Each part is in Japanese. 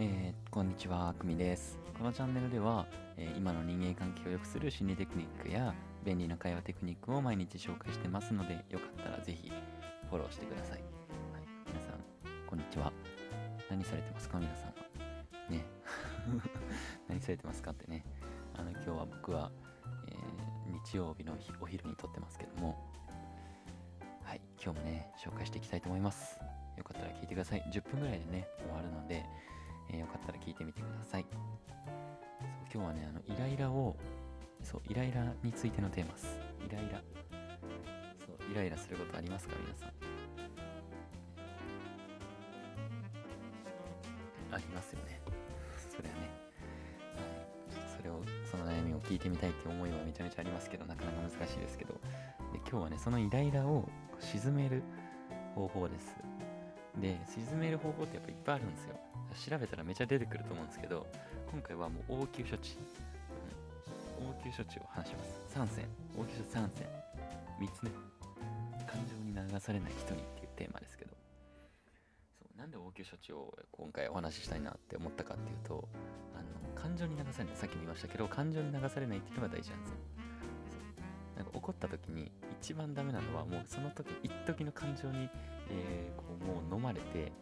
えー、こんにちは、くみです。このチャンネルでは、えー今の人間関係を良くする心理テクニックや便利な会話テクニックを毎日紹介してますので、よかったらぜひフォローしてください。はい、皆さん、こんにちは。何されてますか、皆さんは？ね。何されてますかってね。あの、今日は僕は、えー日曜日のお昼に撮ってますけども、はい、今日もね、紹介していきたいと思います。よかったら聞いてください。10分ぐらいでね、終わるので、えーよかったら聞いてみてください。そう今日はね、あのイライラを、そう、イライラについてのテーマです。イライラ。そう、イライラすることありますか、皆さん？ありますよね。それはね。はい、ちょっとそれを、その悩みを聞いてみたいって思いはめちゃめちゃありますけど、なかなか難しいですけど、で今日はね、そのイライラを沈める方法です。で、沈める方法ってやっぱいっぱいあるんですよ。調べたらめちゃ出てくると思うんですけど、今回はもう応急処置、うん。応急処置を話します。3選、応急処置3選。3つ目、感情に流されない人にっていうテーマですけど、そう。なんで応急処置を今回お話ししたいなって思ったかっていうと、あの感情に流されない、さっきも言いましたけど、感情に流されないっていうのが大事なんですよ。なんか怒った時に一番ダメなのはもうその時一時の感情に、えーこうもう飲まれて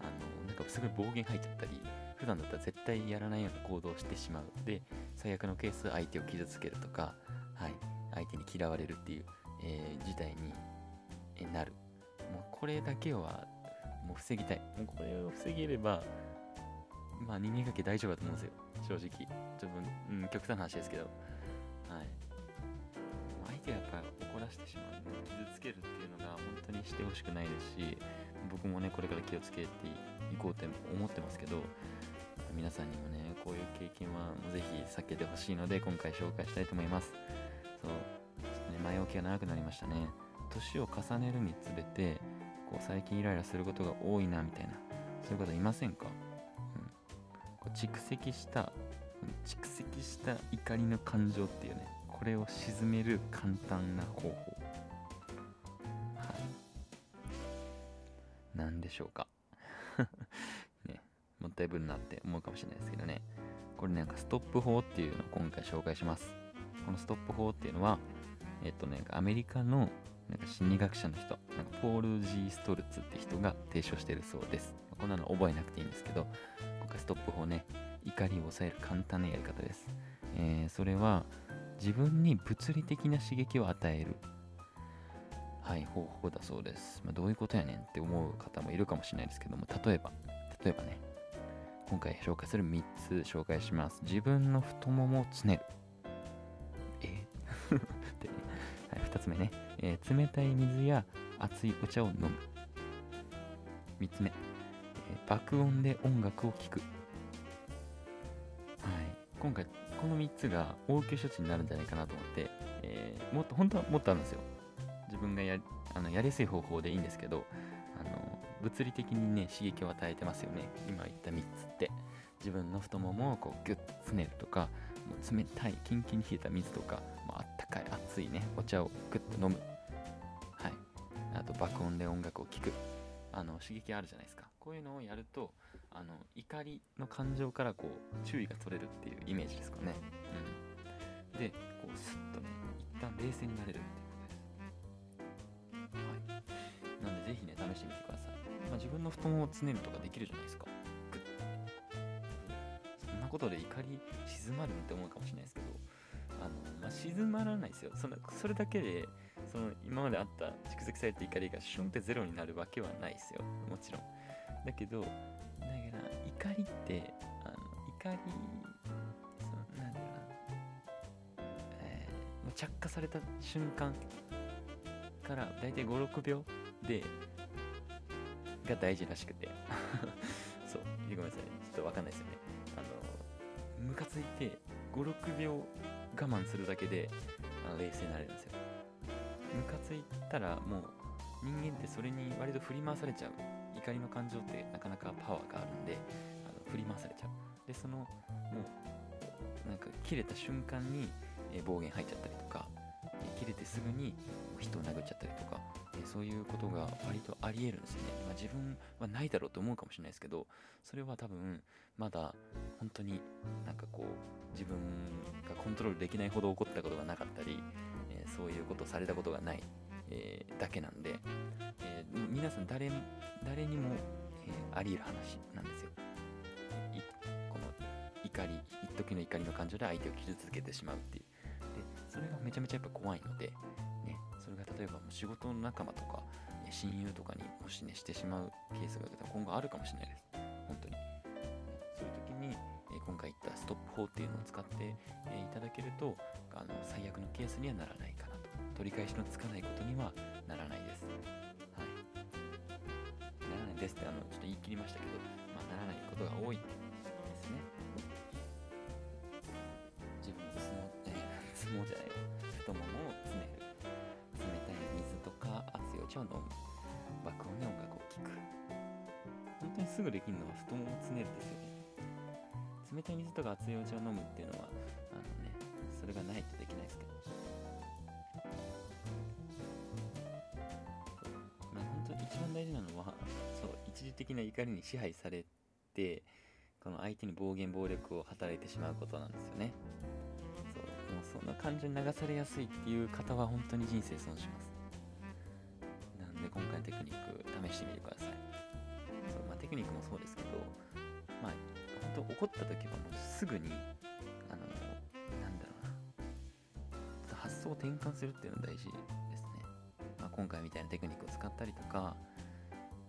あのなんかすごい暴言吐いちゃったり普段だったら絶対やらないような行動をしてしまうで最悪のケース相手を傷つけるとか、はい、相手に嫌われるっていう、えー事態にえーなる。もうこれだけはもう防ぎたい。もうこれを防げればまあ人間関係大丈夫だと思うんですよ。正直。ちょっと、うん、極端な話ですけど。はい。相手がやっぱり怒らせてしまう傷つけるっていうのが本当にしてほしくないですし僕もねこれから気をつけていこうって思ってますけど皆さんにもねこういう経験はもうぜひ避けてほしいので今回紹介したいと思います。そうちょっとね前置きが長くなりましたね。年を重ねるにつれてこう最近イライラすることが多いなみたいなそういう方いませんか、うん、こう蓄積した蓄積した怒りの感情っていうねこれを沈める簡単な方法。何でしょうか。ねもったいぶるなって思うかもしれないですけどね。これなんかストップ法っていうのを今回紹介します。このストップ法っていうのはえっとねアメリカのなんか心理学者の人なんかポール・ジー・ストルツって人が提唱してるそうです。こんなの覚えなくていいんですけど今回ストップ法ね怒りを抑える簡単なやり方です、えーそれは自分に物理的な刺激を与える。はい方法だそうです、まあ、どういうことやねんって思う方もいるかもしれないですけども例えば例えばね今回紹介する3つ紹介します。自分の太ももをつねる。え？で、はい、2つ目ね、えー冷たい水や熱いお茶を飲む。3つ目、えー爆音で音楽を聴く。はい。今回この3つが応急処置になるんじゃないかなと思って、えーもっと本当はもっとあるんですよ。分がやあのやりやすい方法でいいんですけどあの物理的にね刺激を与えてますよね。今言った3つって。自分の太ももをこうギュッとつねるとかもう冷たいキンキンに冷えた水とかもあったかい熱いねお茶をグッと飲む。はい。あと爆音で音楽を聴く。あの刺激あるじゃないですか。こういうのをやるとあの怒りの感情からこう注意が取れるっていうイメージですかね、うん、でこうスッとね一旦冷静になれるっていう。試してみてください、まあ、自分の太ももをつねるとかできるじゃないですか。そんなことで怒り静まるって思うかもしれないですけどあの、まあ、静まらないですよ。そのそれだけでその今まであった蓄積された怒りがシュンってゼロになるわけはないですよ。もちろん。だけどだから怒りってあの怒りそのなんだろうな、えーもう着火された瞬間からだいたい56秒でが大事らしくて。そうごめんなさい。ちょっとわかんないですよね。あのムカついて56秒我慢するだけであの冷静になれるんですよ。ムカついたらもう人間ってそれに割と振り回されちゃう。怒りの感情ってなかなかパワーがあるんであの振り回されちゃう。でそのもうなんか切れた瞬間に、え暴言吐いちゃったりとか、切れてすぐに人を殴っちゃったりとか、えーそういうことが割とありえるんですね、まあ、自分はないだろうと思うかもしれないですけどそれは多分まだ本当になんかこう自分がコントロールできないほど起こったことがなかったり、えー、そういうことをされたことがない、えー、だけなんで、え、皆さん誰誰にも、えあり得る話なんですよ。この怒り一時の怒りの感情で相手を傷つけてしまうっていう。でそれがめちゃめちゃやっぱ怖いので例えば仕事の仲間とか親友とかにもしねしてしまうケースが今後あるかもしれないです。本当に。そういう時に、え今回言ったストップ法っていうのを使って、えいただけるとあの最悪のケースにはならないかなと。取り返しのつかないことにはならないです。はい。ならないですってあのちょっと言い切りましたけど、まあ、ならないことが多いですね。自分の相撲、相撲じゃない。茶を飲む爆音で音楽を聴く本当にすぐできるのは太ももをつねるですよね冷たい水とか熱いお茶を飲むっていうのはあのねそれがないとできないですけどまあ本当に一番大事なのはそう一時的な怒りに支配されてこの相手に暴言暴力を働いてしまうことなんですよね。そうもうそんな感情に流されやすいっていう方は本当に人生損します。で今回のテクニック試してみてください。そう、まあ、テクニックもそうですけどまあ本当怒った時はもうすぐにあのなんだろうな。発想を転換するっていうのが大事ですね、まあ、今回みたいなテクニックを使ったりとか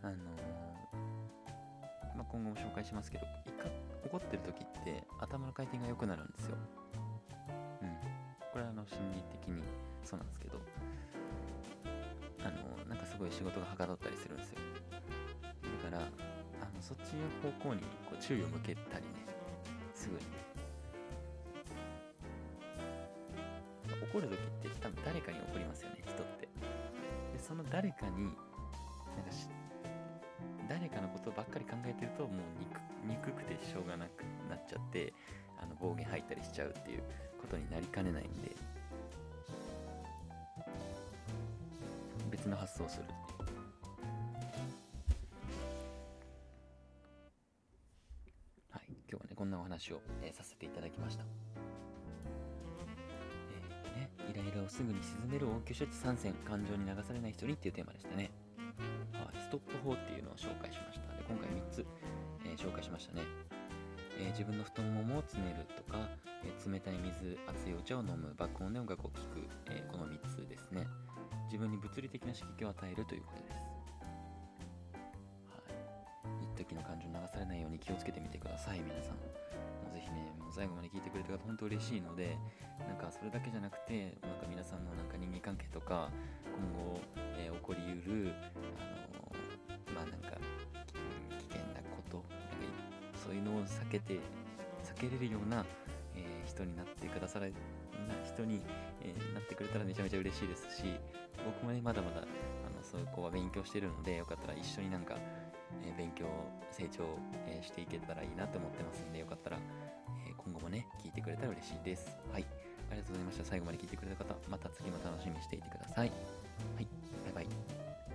あのまあ、今後も紹介しますけど怒ってる時って頭の回転が良くなるんですよ。うん。これはあの心理的にそうなんですけど。のなんかすごい仕事がはかどったりするんですよ。だからあのそっちの方向にこう注意を向けたりねすぐに怒る時って多分誰かに怒りますよね人って。でその誰かになんかし誰かのことばっかり考えてるともう憎くてしょうがなくなっちゃってあの暴言吐いたりしちゃうっていうことになりかねないんで。別の発想をするっていう。はい今日はねこんなお話を、えー、させていただきました。えー、ねイライラをすぐに鎮める応急処置参戦感情に流されない人にっていうテーマでしたね。はいストップ法っていうのを紹介しました。で今回3つ、えー、紹介しましたね。えー、自分の太ももをつねるとか、えー、冷たい水熱いお茶を飲む爆音で音楽を聴く、えー、この分に物理的な刺激を与えるということです。はい。一時の感情に流されないように気をつけてみてください、皆さん。もうぜひね、もう最後まで聞いてくれた方、本当嬉しいので、なんかそれだけじゃなくて、なんか皆さんのなんか人間関係とか、今後、えー、起こりうる、あのー、まあなんか、危険なこと、なんかそういうのを避けて、避けれるような、えー、人になってくださるな人に、えー、なってくれたらめちゃめちゃ嬉しいですし僕もねまだまだあのそういう子は勉強してるのでよかったら一緒になんか、えー、勉強成長、えー、していけたらいいなと思ってますんでよかったら、え今後もね聞いてくれたら嬉しいです。はい。ありがとうございました。最後まで聞いてくれた方また次も楽しみにしていてください。はい。